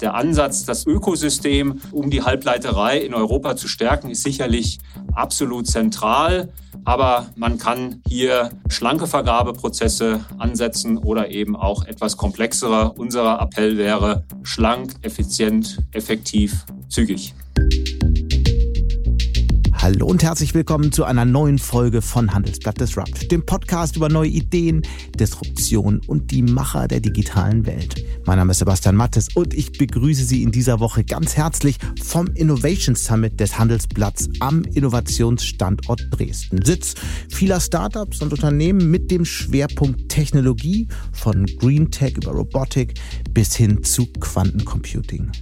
der Ansatz, das Ökosystem um die Halbleiterei in Europa zu stärken, ist sicherlich absolut zentral. Aber man kann hier schlanke Vergabeprozesse ansetzen oder eben auch etwas komplexere. Unser Appell wäre schlank, effizient, effektiv, zügig. Hallo und herzlich willkommen zu einer neuen Folge von Handelsblatt Disrupt, dem Podcast über neue Ideen, Disruption und die Macher der digitalen Welt. Mein Name ist Sebastian Mattes und ich begrüße Sie in dieser Woche ganz herzlich vom Innovation Summit des Handelsblatts am Innovationsstandort Dresden. Sitz vieler Startups und Unternehmen mit dem Schwerpunkt Technologie von Green Tech über Robotik bis hin zu Quantencomputing.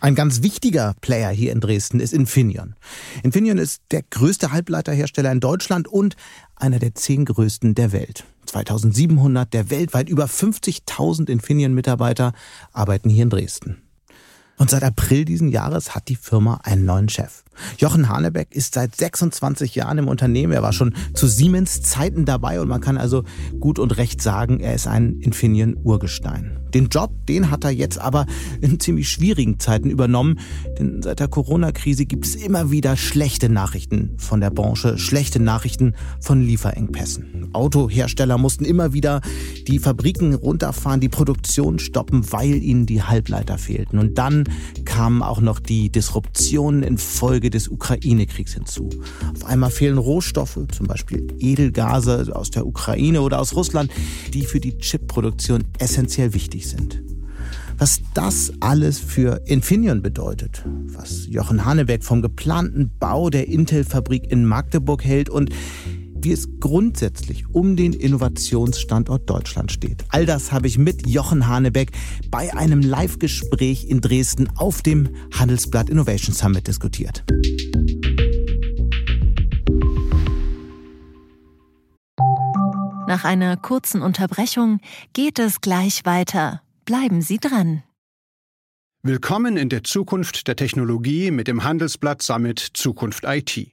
Ein ganz wichtiger Player hier in Dresden ist Infineon. Infineon ist der größte Halbleiterhersteller in Deutschland und einer der zehn größten der Welt. 2700 der weltweit über 50.000 Infineon-Mitarbeiter arbeiten hier in Dresden. Und seit April diesen Jahres hat die Firma einen neuen Chef. Jochen Hanebeck ist seit 26 Jahren im Unternehmen. Er war schon zu Siemens Zeiten dabei und man kann also gut und recht sagen, er ist ein Infineon Urgestein. Den Job, den hat er jetzt aber in ziemlich schwierigen Zeiten übernommen, denn seit der Corona-Krise gibt es immer wieder schlechte Nachrichten von der Branche, schlechte Nachrichten von Lieferengpässen. Autohersteller mussten immer wieder die Fabriken runterfahren, die Produktion stoppen, weil ihnen die Halbleiter fehlten. Und dann kamen auch noch die Disruptionen infolge des Ukraine-Kriegs hinzu. Auf einmal fehlen Rohstoffe, zum Beispiel Edelgase aus der Ukraine oder aus Russland, die für die Chipproduktion essentiell wichtig sind. Was das alles für Infineon bedeutet, was Jochen Hanebeck vom geplanten Bau der Intel-Fabrik in Magdeburg hält und wie es grundsätzlich um den Innovationsstandort Deutschland steht. All das habe ich mit Jochen Hanebeck bei einem Live-Gespräch in Dresden auf dem Handelsblatt Innovation Summit diskutiert. Nach einer kurzen Unterbrechung geht es gleich weiter. Bleiben Sie dran. Willkommen in der Zukunft der Technologie mit dem Handelsblatt Summit Zukunft IT.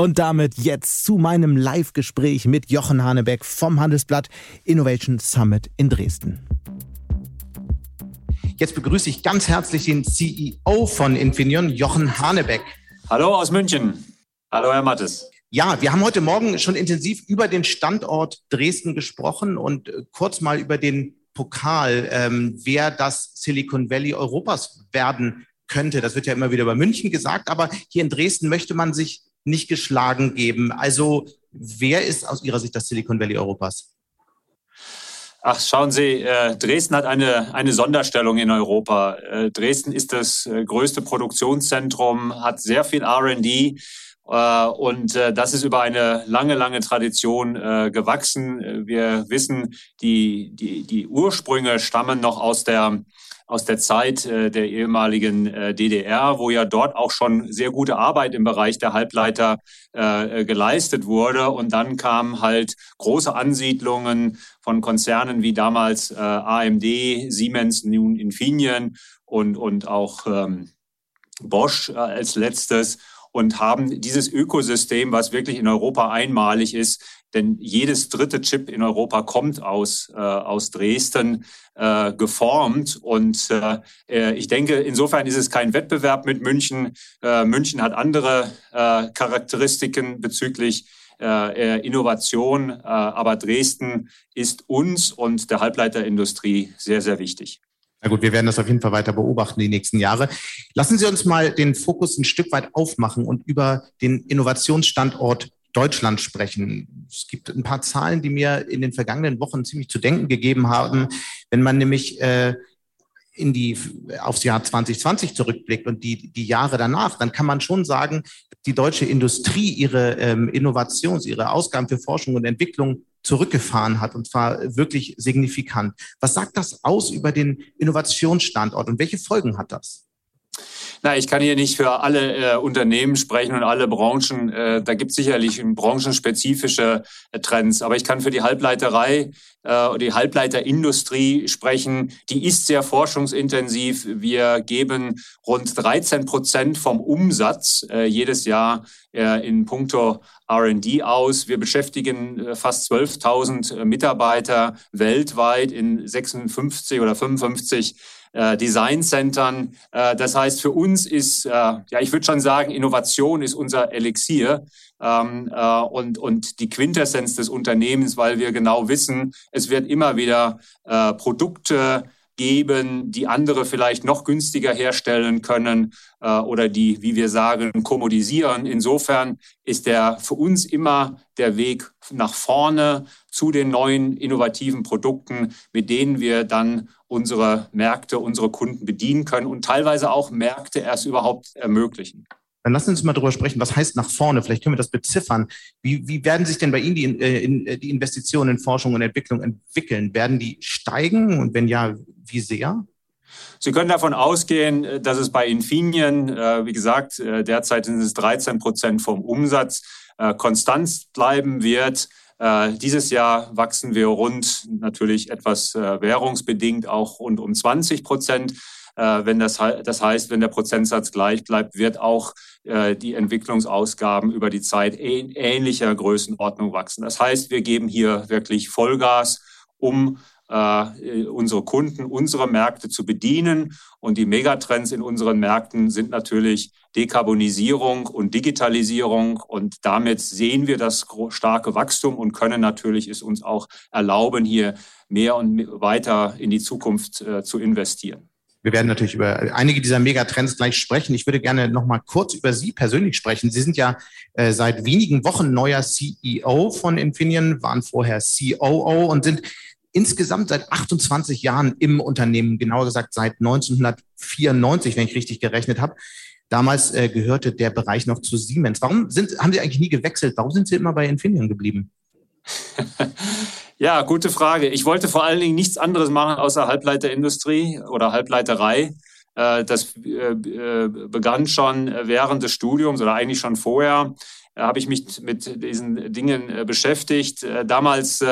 Und damit jetzt zu meinem Live-Gespräch mit Jochen Hanebeck vom Handelsblatt Innovation Summit in Dresden. Jetzt begrüße ich ganz herzlich den CEO von Infineon, Jochen Hanebeck. Hallo aus München. Hallo, Herr Mattes. Ja, wir haben heute Morgen schon intensiv über den Standort Dresden gesprochen und äh, kurz mal über den Pokal, ähm, wer das Silicon Valley Europas werden könnte. Das wird ja immer wieder über München gesagt, aber hier in Dresden möchte man sich nicht geschlagen geben. Also wer ist aus Ihrer Sicht das Silicon Valley Europas? Ach, schauen Sie, äh, Dresden hat eine, eine Sonderstellung in Europa. Äh, Dresden ist das äh, größte Produktionszentrum, hat sehr viel RD. Und das ist über eine lange, lange Tradition gewachsen. Wir wissen, die, die, die Ursprünge stammen noch aus der aus der Zeit äh, der ehemaligen äh, DDR, wo ja dort auch schon sehr gute Arbeit im Bereich der Halbleiter äh, geleistet wurde. Und dann kamen halt große Ansiedlungen von Konzernen wie damals AMD, Siemens, nun Infineon und, und auch ähm, Bosch als letztes und haben dieses Ökosystem, was wirklich in Europa einmalig ist, denn jedes dritte Chip in Europa kommt aus, äh, aus Dresden äh, geformt. Und äh, äh, ich denke, insofern ist es kein Wettbewerb mit München. Äh, München hat andere äh, Charakteristiken bezüglich Innovation, aber Dresden ist uns und der Halbleiterindustrie sehr, sehr wichtig. Na gut, wir werden das auf jeden Fall weiter beobachten die nächsten Jahre. Lassen Sie uns mal den Fokus ein Stück weit aufmachen und über den Innovationsstandort Deutschland sprechen. Es gibt ein paar Zahlen, die mir in den vergangenen Wochen ziemlich zu denken gegeben haben. Wenn man nämlich äh, in die, aufs Jahr 2020 zurückblickt und die, die Jahre danach, dann kann man schon sagen, die deutsche Industrie ihre ähm, Innovations-, ihre Ausgaben für Forschung und Entwicklung zurückgefahren hat und zwar wirklich signifikant. Was sagt das aus über den Innovationsstandort und welche Folgen hat das? Na, ich kann hier nicht für alle äh, Unternehmen sprechen und alle Branchen. Äh, da gibt es sicherlich branchenspezifische äh, Trends. Aber ich kann für die Halbleiterei äh, die Halbleiterindustrie sprechen. Die ist sehr forschungsintensiv. Wir geben rund 13 Prozent vom Umsatz äh, jedes Jahr äh, in puncto R&D aus. Wir beschäftigen äh, fast 12.000 äh, Mitarbeiter weltweit in 56 oder 55 äh, Design-Centern. Äh, das heißt, für uns ist, äh, ja, ich würde schon sagen, Innovation ist unser Elixier ähm, äh, und, und die Quintessenz des Unternehmens, weil wir genau wissen, es wird immer wieder äh, Produkte geben, die andere vielleicht noch günstiger herstellen können äh, oder die, wie wir sagen, kommodisieren. Insofern ist der für uns immer der Weg nach vorne zu den neuen innovativen Produkten, mit denen wir dann unsere Märkte, unsere Kunden bedienen können und teilweise auch Märkte erst überhaupt ermöglichen. Dann lassen Sie uns mal darüber sprechen, was heißt nach vorne? Vielleicht können wir das beziffern. Wie, wie werden sich denn bei Ihnen die, äh, in, äh, die Investitionen in Forschung und Entwicklung entwickeln? Werden die steigen und wenn ja, wie sehr? Sie können davon ausgehen, äh, dass es bei Infineon, äh, wie gesagt, äh, derzeit sind es 13 Prozent vom Umsatz, äh, konstant bleiben wird. Dieses Jahr wachsen wir rund, natürlich etwas währungsbedingt, auch rund um 20 Prozent. Wenn das, das heißt, wenn der Prozentsatz gleich bleibt, wird auch die Entwicklungsausgaben über die Zeit ähnlicher Größenordnung wachsen. Das heißt, wir geben hier wirklich Vollgas, um äh, unsere Kunden, unsere Märkte zu bedienen. Und die Megatrends in unseren Märkten sind natürlich Dekarbonisierung und Digitalisierung. Und damit sehen wir das starke Wachstum und können natürlich es uns auch erlauben, hier mehr und weiter in die Zukunft äh, zu investieren. Wir werden natürlich über einige dieser Megatrends gleich sprechen. Ich würde gerne noch mal kurz über Sie persönlich sprechen. Sie sind ja äh, seit wenigen Wochen neuer CEO von Infineon, waren vorher COO und sind insgesamt seit 28 Jahren im Unternehmen, genauer gesagt seit 1994, wenn ich richtig gerechnet habe. Damals äh, gehörte der Bereich noch zu Siemens. Warum sind, haben Sie eigentlich nie gewechselt? Warum sind Sie immer bei Infineon geblieben? ja, gute Frage. Ich wollte vor allen Dingen nichts anderes machen außer Halbleiterindustrie oder Halbleiterei. Äh, das äh, äh, begann schon während des Studiums oder eigentlich schon vorher habe ich mich mit diesen Dingen beschäftigt. Damals,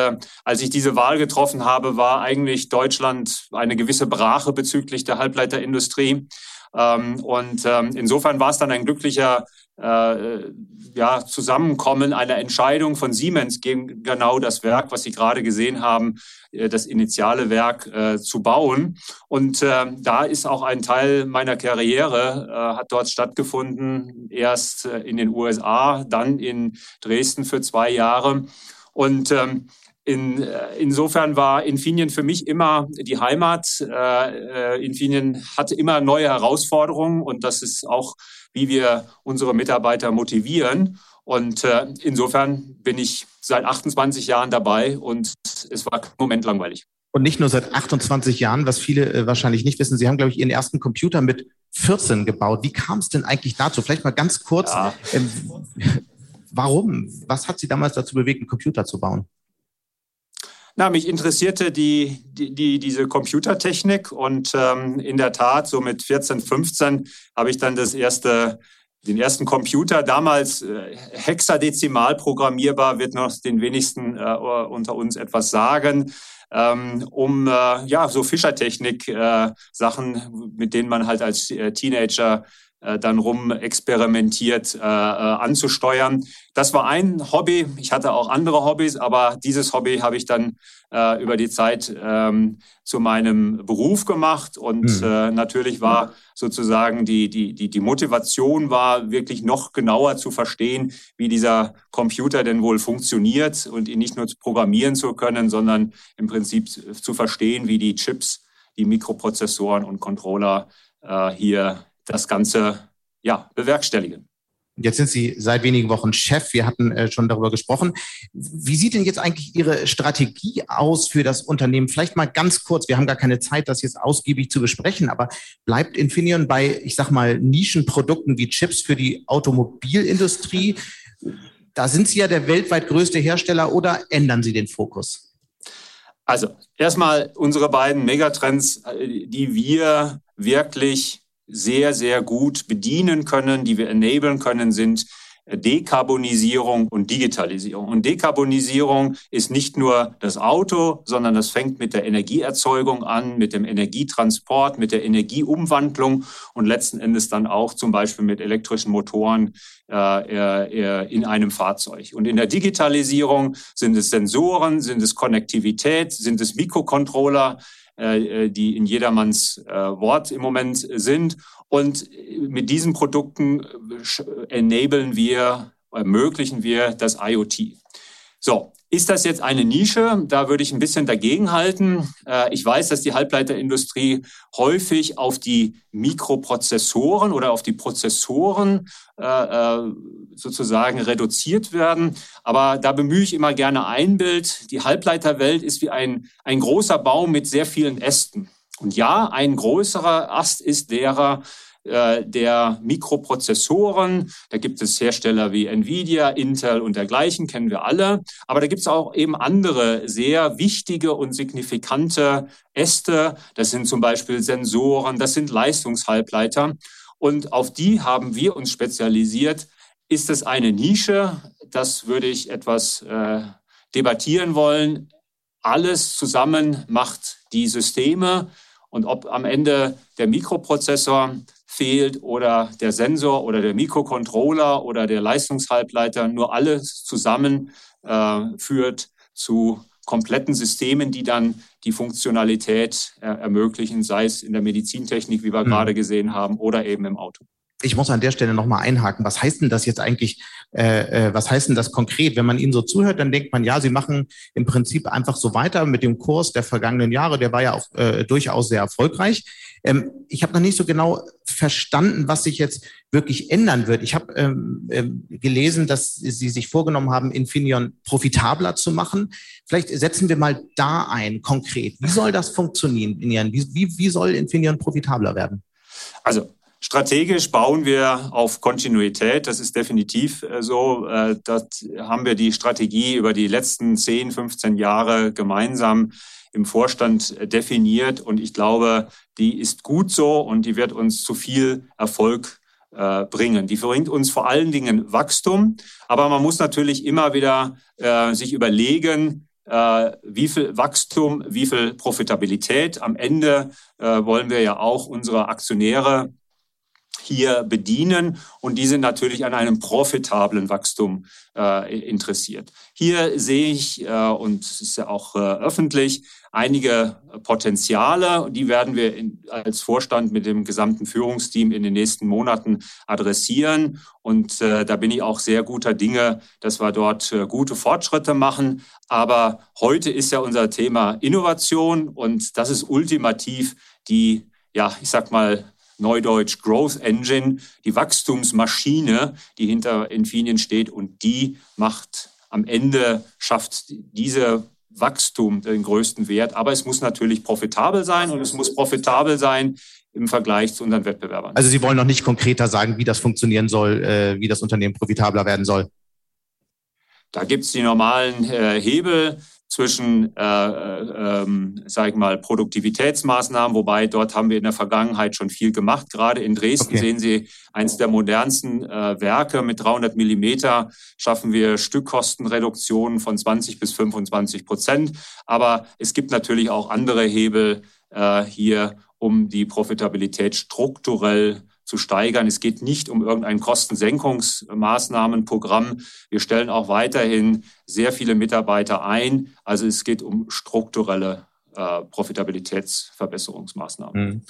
als ich diese Wahl getroffen habe, war eigentlich Deutschland eine gewisse Brache bezüglich der Halbleiterindustrie. Ähm, und ähm, insofern war es dann ein glücklicher äh, ja, Zusammenkommen einer Entscheidung von Siemens gegen genau das Werk, was Sie gerade gesehen haben, äh, das initiale Werk äh, zu bauen. Und äh, da ist auch ein Teil meiner Karriere, äh, hat dort stattgefunden, erst äh, in den USA, dann in Dresden für zwei Jahre. Und ähm, in, äh, insofern war Infineon für mich immer die Heimat. Äh, Infineon hatte immer neue Herausforderungen und das ist auch, wie wir unsere Mitarbeiter motivieren. Und äh, insofern bin ich seit 28 Jahren dabei und es war kein Moment langweilig. Und nicht nur seit 28 Jahren, was viele äh, wahrscheinlich nicht wissen. Sie haben, glaube ich, Ihren ersten Computer mit 14 gebaut. Wie kam es denn eigentlich dazu? Vielleicht mal ganz kurz. Ja. Ähm, warum? Was hat Sie damals dazu bewegt, einen Computer zu bauen? Na, mich interessierte die, die, die diese Computertechnik und ähm, in der Tat, so mit 14, 15 habe ich dann das erste, den ersten Computer, damals äh, hexadezimal programmierbar, wird noch den wenigsten äh, unter uns etwas sagen, ähm, um äh, ja so Fischertechnik äh, mit denen man halt als äh, Teenager dann rum experimentiert äh, äh, anzusteuern. Das war ein Hobby. Ich hatte auch andere Hobbys, aber dieses Hobby habe ich dann äh, über die Zeit ähm, zu meinem Beruf gemacht. Und mhm. äh, natürlich war sozusagen die, die, die, die Motivation war wirklich noch genauer zu verstehen, wie dieser Computer denn wohl funktioniert und ihn nicht nur programmieren zu können, sondern im Prinzip zu verstehen, wie die Chips, die Mikroprozessoren und Controller äh, hier das Ganze ja, bewerkstelligen. Jetzt sind Sie seit wenigen Wochen Chef. Wir hatten äh, schon darüber gesprochen. Wie sieht denn jetzt eigentlich Ihre Strategie aus für das Unternehmen? Vielleicht mal ganz kurz. Wir haben gar keine Zeit, das jetzt ausgiebig zu besprechen. Aber bleibt Infineon bei, ich sag mal, Nischenprodukten wie Chips für die Automobilindustrie? Da sind Sie ja der weltweit größte Hersteller oder ändern Sie den Fokus? Also erstmal unsere beiden Megatrends, äh, die wir wirklich sehr, sehr gut bedienen können, die wir enablen können, sind Dekarbonisierung und Digitalisierung. Und Dekarbonisierung ist nicht nur das Auto, sondern das fängt mit der Energieerzeugung an, mit dem Energietransport, mit der Energieumwandlung und letzten Endes dann auch zum Beispiel mit elektrischen Motoren äh, in einem Fahrzeug. Und in der Digitalisierung sind es Sensoren, sind es Konnektivität, sind es Mikrocontroller, äh, die in jedermanns äh, Wort im Moment sind. Und mit diesen Produkten äh, enablen wir, ermöglichen wir das IoT. So, ist das jetzt eine Nische? Da würde ich ein bisschen dagegenhalten. Äh, ich weiß, dass die Halbleiterindustrie häufig auf die Mikroprozessoren oder auf die Prozessoren äh, sozusagen reduziert werden. Aber da bemühe ich immer gerne ein Bild. Die Halbleiterwelt ist wie ein, ein großer Baum mit sehr vielen Ästen. Und ja, ein größerer Ast ist derer äh, der Mikroprozessoren. Da gibt es Hersteller wie Nvidia, Intel und dergleichen, kennen wir alle. Aber da gibt es auch eben andere sehr wichtige und signifikante Äste. Das sind zum Beispiel Sensoren, das sind Leistungshalbleiter. Und auf die haben wir uns spezialisiert. Ist es eine Nische? Das würde ich etwas äh, debattieren wollen. Alles zusammen macht die Systeme. Und ob am Ende der Mikroprozessor fehlt oder der Sensor oder der Mikrocontroller oder der Leistungshalbleiter, nur alles zusammen äh, führt zu kompletten Systemen, die dann die Funktionalität äh, ermöglichen, sei es in der Medizintechnik, wie wir mhm. gerade gesehen haben, oder eben im Auto ich muss an der Stelle nochmal einhaken. Was heißt denn das jetzt eigentlich, äh, äh, was heißt denn das konkret? Wenn man Ihnen so zuhört, dann denkt man, ja, Sie machen im Prinzip einfach so weiter mit dem Kurs der vergangenen Jahre. Der war ja auch äh, durchaus sehr erfolgreich. Ähm, ich habe noch nicht so genau verstanden, was sich jetzt wirklich ändern wird. Ich habe ähm, äh, gelesen, dass Sie sich vorgenommen haben, Infineon profitabler zu machen. Vielleicht setzen wir mal da ein, konkret. Wie soll das funktionieren? Wie, wie, wie soll Infineon profitabler werden? Also Strategisch bauen wir auf Kontinuität. Das ist definitiv äh, so. Äh, dort haben wir die Strategie über die letzten 10, 15 Jahre gemeinsam im Vorstand definiert. Und ich glaube, die ist gut so und die wird uns zu viel Erfolg äh, bringen. Die bringt uns vor allen Dingen Wachstum. Aber man muss natürlich immer wieder sich überlegen, wie viel Wachstum, wie viel Profitabilität. Am Ende wollen wir ja auch unsere Aktionäre hier bedienen. Und die sind natürlich an einem profitablen Wachstum äh, interessiert. Hier sehe ich, äh, und es ist ja auch äh, öffentlich, einige Potenziale. Die werden wir in, als Vorstand mit dem gesamten Führungsteam in den nächsten Monaten adressieren. Und äh, da bin ich auch sehr guter Dinge, dass wir dort äh, gute Fortschritte machen. Aber heute ist ja unser Thema Innovation und das ist ultimativ die, ja, ich sag mal, Neudeutsch Growth Engine, die Wachstumsmaschine, die hinter Infineon steht und die macht am Ende, schafft diese Wachstum den größten Wert. Aber es muss natürlich profitabel sein und es muss profitabel sein im Vergleich zu unseren Wettbewerbern. Also Sie wollen noch nicht konkreter sagen, wie das funktionieren soll, äh, wie das Unternehmen profitabler werden soll? Da gibt es die normalen äh, Hebel zwischen, äh, äh, ähm, sage ich mal, Produktivitätsmaßnahmen, wobei dort haben wir in der Vergangenheit schon viel gemacht. Gerade in Dresden okay. sehen Sie eins der modernsten äh, Werke mit 300 Millimeter schaffen wir Stückkostenreduktionen von 20 bis 25 Prozent. Aber es gibt natürlich auch andere Hebel äh, hier, um die Profitabilität strukturell zu steigern. Es geht nicht um irgendein Kostensenkungsmaßnahmenprogramm. Wir stellen auch weiterhin sehr viele Mitarbeiter ein. Also es geht um strukturelle äh, Profitabilitätsverbesserungsmaßnahmen. Mhm.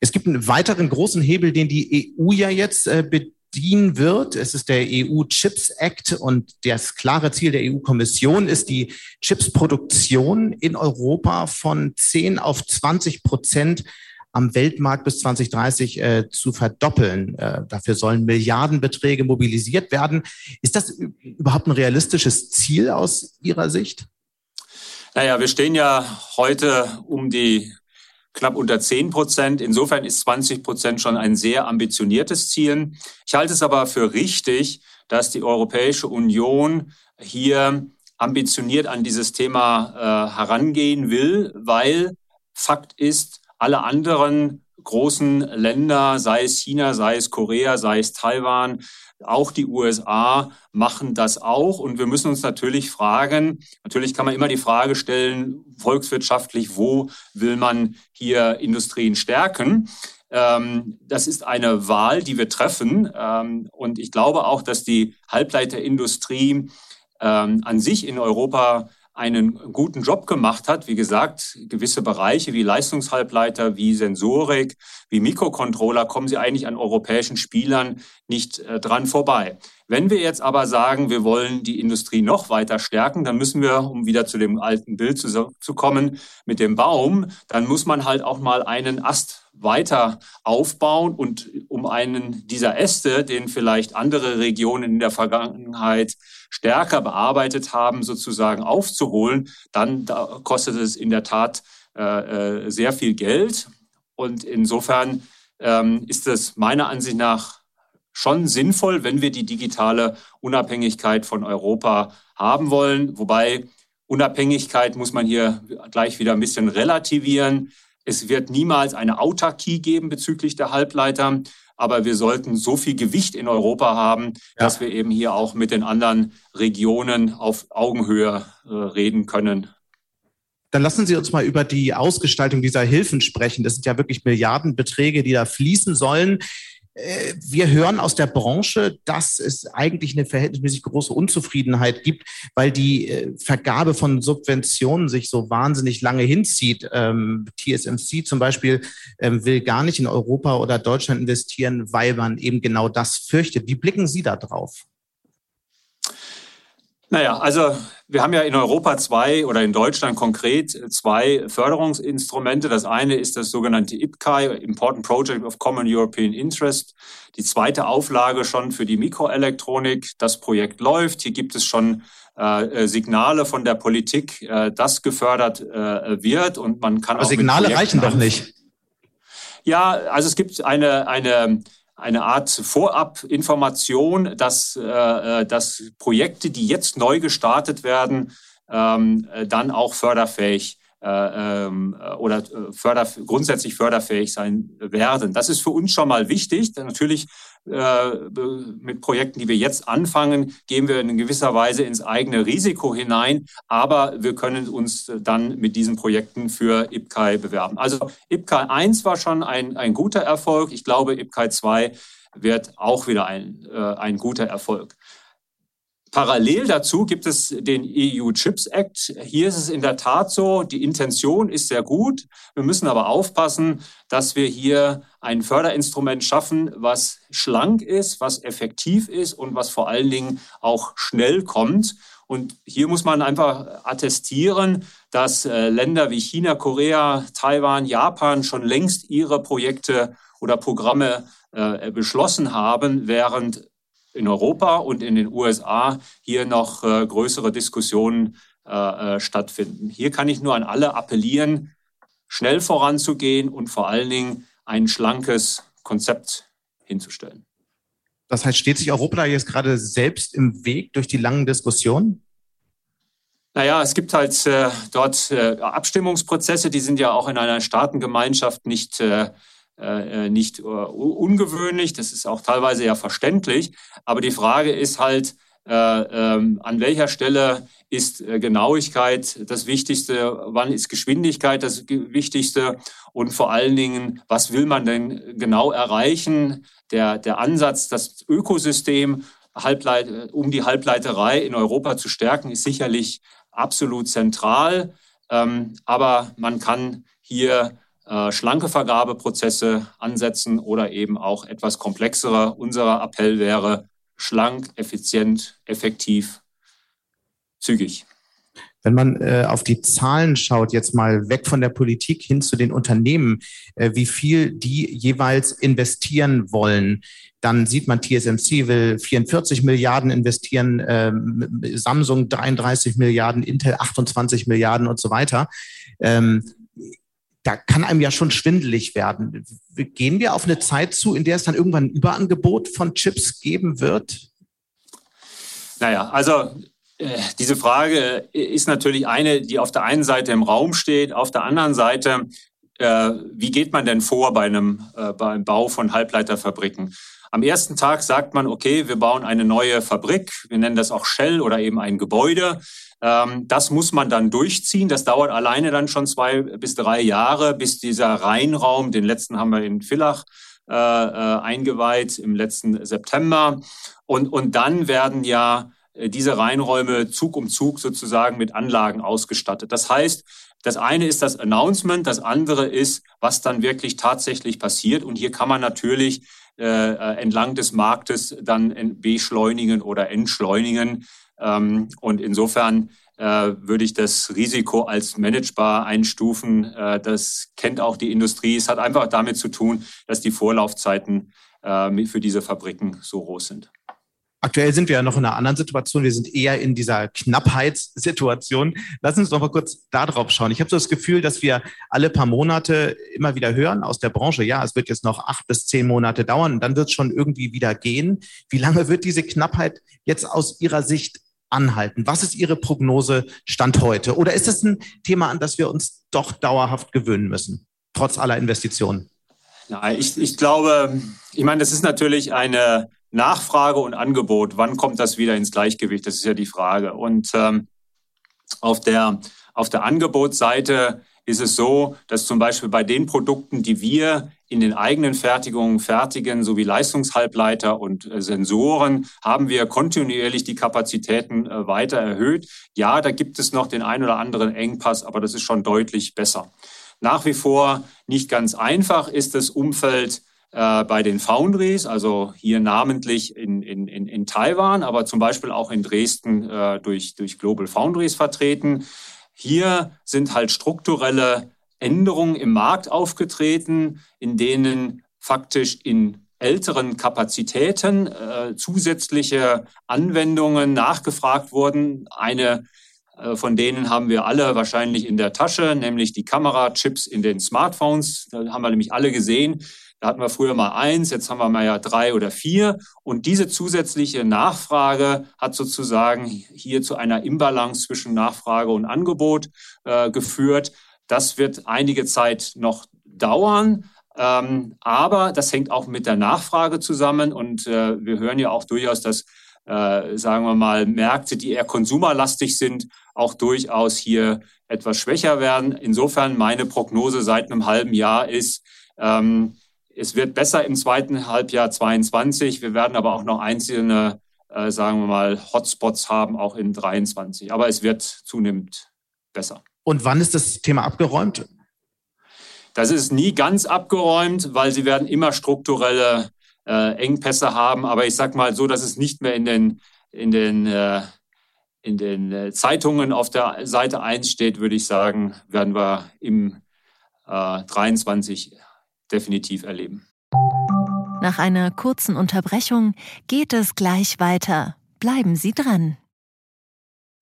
Es gibt einen weiteren großen Hebel, den die EU ja jetzt äh, bedienen wird. Es ist der EU Chips Act und das klare Ziel der EU-Kommission ist die Chipsproduktion in Europa von 10 auf 20 Prozent am Weltmarkt bis 2030 äh, zu verdoppeln. Äh, dafür sollen Milliardenbeträge mobilisiert werden. Ist das überhaupt ein realistisches Ziel aus Ihrer Sicht? Naja, wir stehen ja heute um die knapp unter 10 Prozent. Insofern ist 20 Prozent schon ein sehr ambitioniertes Ziel. Ich halte es aber für richtig, dass die Europäische Union hier ambitioniert an dieses Thema äh, herangehen will, weil Fakt ist, alle anderen großen Länder, sei es China, sei es Korea, sei es Taiwan, auch die USA machen das auch. Und wir müssen uns natürlich fragen, natürlich kann man immer die Frage stellen, volkswirtschaftlich, wo will man hier Industrien stärken? Ähm, das ist eine Wahl, die wir treffen. Ähm, und ich glaube auch, dass die Halbleiterindustrie ähm, an sich in Europa einen guten Job gemacht hat. Wie gesagt, gewisse Bereiche wie Leistungshalbleiter, wie Sensorik, wie Mikrocontroller kommen sie eigentlich an europäischen Spielern nicht äh, dran vorbei. Wenn wir jetzt aber sagen, wir wollen die Industrie noch weiter stärken, dann müssen wir, um wieder zu dem alten Bild zu, zu kommen, mit dem Baum, dann muss man halt auch mal einen Ast weiter aufbauen und um einen dieser Äste, den vielleicht andere Regionen in der Vergangenheit stärker bearbeitet haben, sozusagen aufzuholen, dann da kostet es in der Tat äh, äh, sehr viel Geld. Und insofern ähm, ist es meiner Ansicht nach schon sinnvoll, wenn wir die digitale Unabhängigkeit von Europa haben wollen. Wobei Unabhängigkeit muss man hier gleich wieder ein bisschen relativieren. Es wird niemals eine Autarkie geben bezüglich der Halbleiter, aber wir sollten so viel Gewicht in Europa haben, ja. dass wir eben hier auch mit den anderen Regionen auf Augenhöhe äh, reden können. Dann lassen Sie uns mal über die Ausgestaltung dieser Hilfen sprechen. Das sind ja wirklich Milliardenbeträge, die da fließen sollen. Äh, wir hören aus der Branche, dass es eigentlich eine verhältnismäßig große Unzufriedenheit gibt, weil die äh, Vergabe von Subventionen sich so wahnsinnig lange hinzieht. Ähm, TSMC zum Beispiel ähm, will gar nicht in Europa oder Deutschland investieren, weil man eben genau das fürchtet. Wie blicken Sie da drauf? Naja, also wir haben ja in Europa zwei oder in Deutschland konkret zwei Förderungsinstrumente. Das eine ist das sogenannte IPCAI, Important Project of Common European Interest. Die zweite Auflage schon für die Mikroelektronik. Das Projekt läuft. Hier gibt es schon äh, Signale von der Politik, äh, dass gefördert äh, wird und man kann Aber Signale reichen doch nicht. Ja, also es gibt eine, eine eine Art Vorabinformation, dass, äh, äh, dass Projekte, die jetzt neu gestartet werden, ähm, dann auch förderfähig äh, oder äh, förder, grundsätzlich förderfähig sein werden. Das ist für uns schon mal wichtig. Natürlich äh, mit Projekten, die wir jetzt anfangen, gehen wir in gewisser Weise ins eigene Risiko hinein, aber wir können uns dann mit diesen Projekten für IPCAI bewerben. Also IPCAI 1 war schon ein, ein guter Erfolg. Ich glaube, IPCAI 2 wird auch wieder ein, äh, ein guter Erfolg. Parallel dazu gibt es den EU Chips Act. Hier ist es in der Tat so, die Intention ist sehr gut. Wir müssen aber aufpassen, dass wir hier ein Förderinstrument schaffen, was schlank ist, was effektiv ist und was vor allen Dingen auch schnell kommt. Und hier muss man einfach attestieren, dass äh, Länder wie China, Korea, Taiwan, Japan schon längst ihre Projekte oder Programme äh, beschlossen haben, während in Europa und in den USA hier noch äh, größere Diskussionen äh, äh, stattfinden. Hier kann ich nur an alle appellieren, schnell voranzugehen und vor allen Dingen ein schlankes Konzept hinzustellen. Das heißt, steht sich Europa da jetzt gerade selbst im Weg durch die langen Diskussionen? Naja, es gibt halt äh, dort äh, Abstimmungsprozesse, die sind ja auch in einer Staatengemeinschaft nicht äh, äh, nicht äh, ungewöhnlich, das ist auch teilweise ja verständlich, aber die Frage ist halt, äh, ähm, an welcher Stelle ist äh, Genauigkeit das Wichtigste, wann ist Geschwindigkeit das Wichtigste? Und vor allen Dingen, was will man denn genau erreichen? Der, der Ansatz, das Ökosystem Halbleit, um die Halbleiterei in Europa zu stärken, ist sicherlich absolut zentral, ähm, aber man kann hier äh, schlanke Vergabeprozesse ansetzen oder eben auch etwas komplexere. Unser Appell wäre schlank, effizient, effektiv, zügig. Wenn man äh, auf die Zahlen schaut, jetzt mal weg von der Politik hin zu den Unternehmen, äh, wie viel die jeweils investieren wollen, dann sieht man, TSMC will 44 Milliarden investieren, äh, Samsung 33 Milliarden, Intel 28 Milliarden und so weiter. Ähm, da kann einem ja schon schwindelig werden. Gehen wir auf eine Zeit zu, in der es dann irgendwann ein Überangebot von Chips geben wird? Naja, also äh, diese Frage ist natürlich eine, die auf der einen Seite im Raum steht, auf der anderen Seite, äh, wie geht man denn vor bei einem äh, beim Bau von Halbleiterfabriken? Am ersten Tag sagt man, okay, wir bauen eine neue Fabrik, wir nennen das auch Shell oder eben ein Gebäude. Ähm, das muss man dann durchziehen. Das dauert alleine dann schon zwei bis drei Jahre, bis dieser Reinraum, den letzten haben wir in Villach äh, äh, eingeweiht im letzten September. Und, und dann werden ja äh, diese Reinräume Zug um Zug sozusagen mit Anlagen ausgestattet. Das heißt, das eine ist das Announcement, das andere ist, was dann wirklich tatsächlich passiert. Und hier kann man natürlich äh, äh entlang des Marktes dann beschleunigen oder entschleunigen. Ähm, und insofern äh, würde ich das Risiko als managebar einstufen. Äh, das kennt auch die Industrie. Es hat einfach damit zu tun, dass die Vorlaufzeiten äh, für diese Fabriken so groß sind. Aktuell sind wir ja noch in einer anderen Situation. Wir sind eher in dieser Knappheitssituation. Lass uns doch mal kurz da drauf schauen. Ich habe so das Gefühl, dass wir alle paar Monate immer wieder hören aus der Branche, ja, es wird jetzt noch acht bis zehn Monate dauern dann wird es schon irgendwie wieder gehen. Wie lange wird diese Knappheit jetzt aus Ihrer Sicht anhalten? Was ist Ihre Prognose Stand heute? Oder ist das ein Thema, an das wir uns doch dauerhaft gewöhnen müssen, trotz aller Investitionen? Ja, ich, ich glaube, ich meine, das ist natürlich eine Nachfrage und Angebot. Wann kommt das wieder ins Gleichgewicht? Das ist ja die Frage. Und ähm, auf der auf der Angebotsseite ist es so, dass zum Beispiel bei den Produkten, die wir in den eigenen Fertigungen fertigen, sowie Leistungshalbleiter und äh, Sensoren, haben wir kontinuierlich die Kapazitäten äh, weiter erhöht. Ja, da gibt es noch den ein oder anderen Engpass, aber das ist schon deutlich besser. Nach wie vor nicht ganz einfach ist das Umfeld äh, bei den Foundries, also hier namentlich in, in, in, Taiwan, aber zum Beispiel auch in Dresden durch, durch Global Foundries vertreten. Hier sind halt strukturelle Änderungen im Markt aufgetreten, in denen faktisch in älteren Kapazitäten äh, zusätzliche Anwendungen nachgefragt wurden. Eine äh, von denen haben wir alle wahrscheinlich in der Tasche, nämlich die Kamerachips in den Smartphones. Da haben wir nämlich alle gesehen. Da hatten wir früher mal eins, jetzt haben wir mal ja drei oder vier. Und diese zusätzliche Nachfrage hat sozusagen hier zu einer Imbalance zwischen Nachfrage und Angebot äh, geführt. Das wird einige Zeit noch dauern. Ähm, aber das hängt auch mit der Nachfrage zusammen. Und äh, wir hören ja auch durchaus, dass, äh, sagen wir mal, Märkte, die eher konsumerlastig sind, auch durchaus hier etwas schwächer werden. Insofern meine Prognose seit einem halben Jahr ist, ähm, es wird besser im zweiten Halbjahr 22. Wir werden aber auch noch einzelne, äh, sagen wir mal, Hotspots haben, auch in 23. Aber es wird zunehmend besser. Und wann ist das Thema abgeräumt? Das ist nie ganz abgeräumt, weil sie werden immer strukturelle äh, Engpässe haben. Aber ich sage mal so, dass es nicht mehr in den, in den, äh, in den äh, Zeitungen auf der Seite 1 steht, würde ich sagen, werden wir im äh, 23 definitiv erleben. Nach einer kurzen Unterbrechung geht es gleich weiter. Bleiben Sie dran.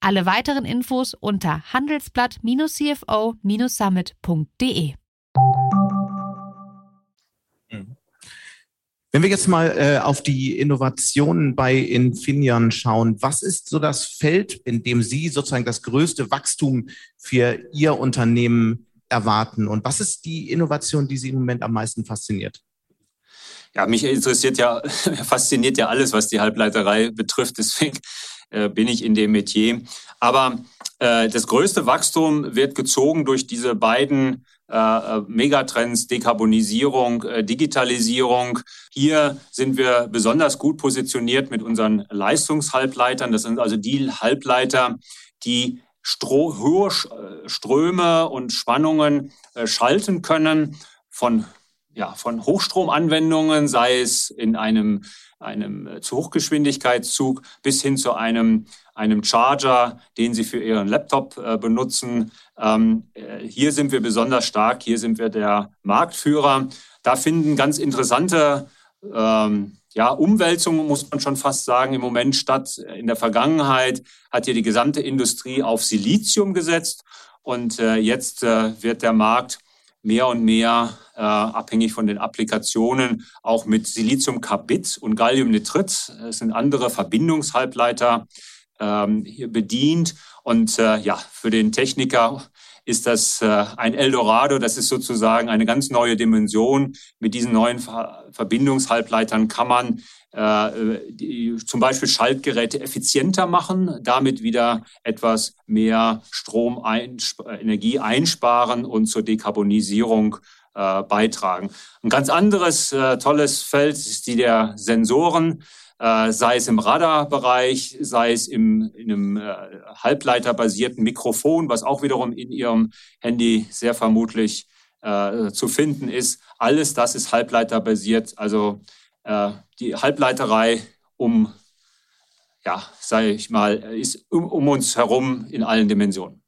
Alle weiteren Infos unter handelsblatt-cfo-summit.de. Mhm. Wenn wir jetzt mal äh, auf die Innovationen bei Infineon schauen, was ist so das Feld, in dem Sie sozusagen das größte Wachstum für Ihr Unternehmen erwarten? Und was ist die Innovation, die Sie im Moment am meisten fasziniert? Ja, mich interessiert ja, fasziniert ja alles, was die Halbleiterei betrifft. Deswegen äh, bin ich in dem Metier. Aber äh, das größte Wachstum wird gezogen durch diese beiden äh, äh, Megatrends Dekarbonisierung, äh, Digitalisierung. Hier sind wir besonders gut positioniert mit unseren Leistungshalbleitern. Das sind also die Halbleiter, die Stro Ströme und Spannungen schalten können von ja, von Hochstromanwendungen, sei es in einem, einem äh, zu Hochgeschwindigkeitszug bis hin zu einem, einem Charger, den Sie für Ihren Laptop äh, benutzen. Ähm, äh, hier sind wir besonders stark, hier sind wir der Marktführer. Da finden ganz interessante ähm, ja, Umwälzungen, muss man schon fast sagen, im Moment statt. In der Vergangenheit hat hier die gesamte Industrie auf Silizium gesetzt und äh, jetzt äh, wird der Markt mehr und mehr äh, abhängig von den Applikationen auch mit Siliziumcarbid und Galliumnitrit. Es sind andere Verbindungshalbleiter ähm, hier bedient. Und äh, ja, für den Techniker ist das äh, ein Eldorado. Das ist sozusagen eine ganz neue Dimension. Mit diesen neuen Verbindungshalbleitern kann man äh, die, zum Beispiel Schaltgeräte effizienter machen, damit wieder etwas mehr Strom, Energie einsparen und zur Dekarbonisierung äh, beitragen. Ein ganz anderes äh, tolles Feld ist die der Sensoren. Äh, sei es im Radarbereich, sei es im, in einem äh, halbleiterbasierten Mikrofon, was auch wiederum in Ihrem Handy sehr vermutlich äh, zu finden ist. Alles das ist halbleiterbasiert. Also äh, die Halbleiterei um, ja, sage ich mal, ist um, um uns herum in allen Dimensionen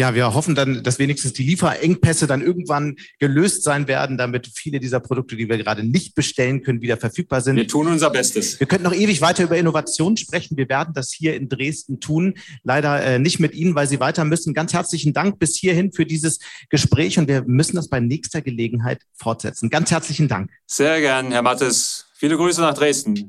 ja, wir hoffen dann, dass wenigstens die Lieferengpässe dann irgendwann gelöst sein werden, damit viele dieser Produkte, die wir gerade nicht bestellen können, wieder verfügbar sind. Wir tun unser Bestes. Wir könnten noch ewig weiter über Innovation sprechen. Wir werden das hier in Dresden tun. Leider äh, nicht mit Ihnen, weil Sie weiter müssen. Ganz herzlichen Dank bis hierhin für dieses Gespräch und wir müssen das bei nächster Gelegenheit fortsetzen. Ganz herzlichen Dank. Sehr gern, Herr Mattes. Viele Grüße nach Dresden.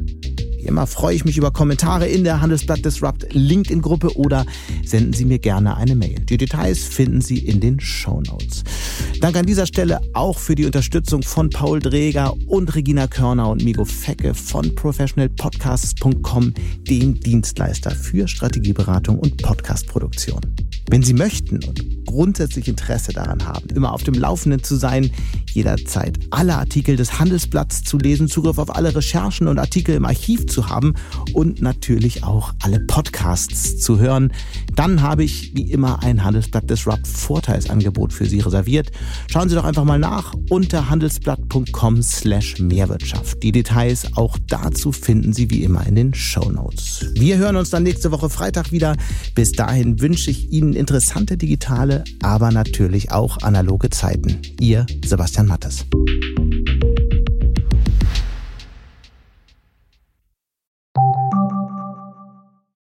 Wie immer freue ich mich über Kommentare in der Handelsblatt Disrupt LinkedIn-Gruppe oder senden Sie mir gerne eine Mail. Die Details finden Sie in den Show Notes. Danke an dieser Stelle auch für die Unterstützung von Paul Dreger und Regina Körner und Migo Fecke von professionalpodcasts.com, dem Dienstleister für Strategieberatung und Podcastproduktion. Wenn Sie möchten und grundsätzlich Interesse daran haben, immer auf dem Laufenden zu sein, jederzeit alle Artikel des Handelsblatts zu lesen, Zugriff auf alle Recherchen und Artikel im Archiv zu haben und natürlich auch alle Podcasts zu hören, dann habe ich wie immer ein Handelsblatt Disrupt Vorteilsangebot für Sie reserviert. Schauen Sie doch einfach mal nach unter handelsblatt.com slash Mehrwirtschaft. Die Details auch dazu finden Sie wie immer in den Show Notes. Wir hören uns dann nächste Woche Freitag wieder. Bis dahin wünsche ich Ihnen interessante digitale, aber natürlich auch analoge Zeiten. Ihr Sebastian Mattes.